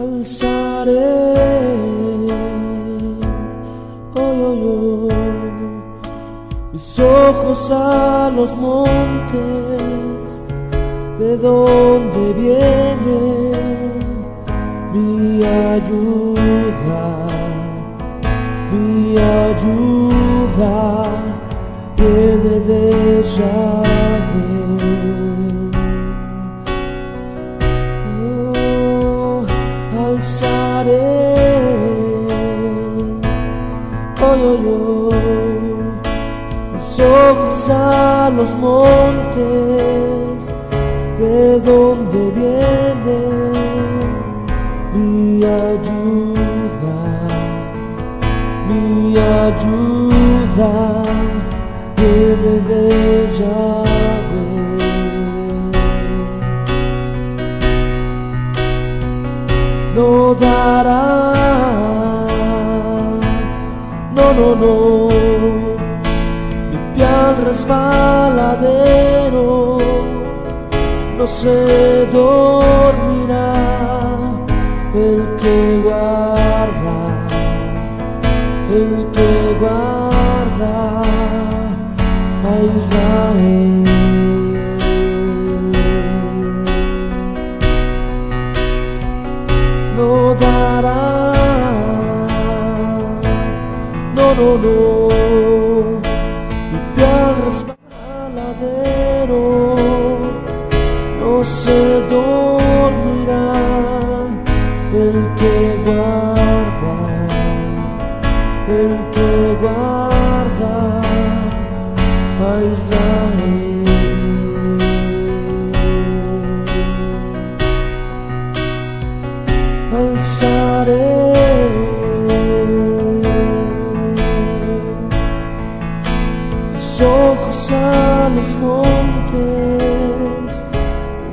alzaré. Oh, oh, mis ojos a los montes, de donde viene mi ayuda, mi ayuda viene de Yahweh. Hoy, hoy, hoy, mis ojos a los montes, de donde viene mi ayuda, mi ayuda No, no, no, mi pie al resbaladero no se dormirá el que guarda, el que guarda a Israel. No, no, no, mi pie al resbaladero no se dormirá el que guarda, el que guarda a Israel. alzaré a los montes,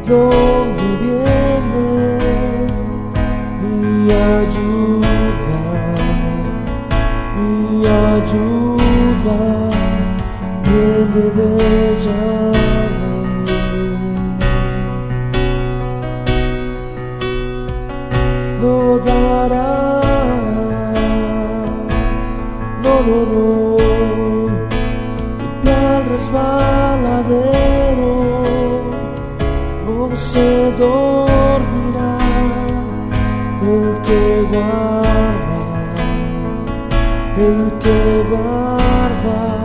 de donde viene mi ayuda, mi ayuda viene de Yahweh. no dará. No, no, no, resbaladero. No se dormirá el que guarda, el que guarda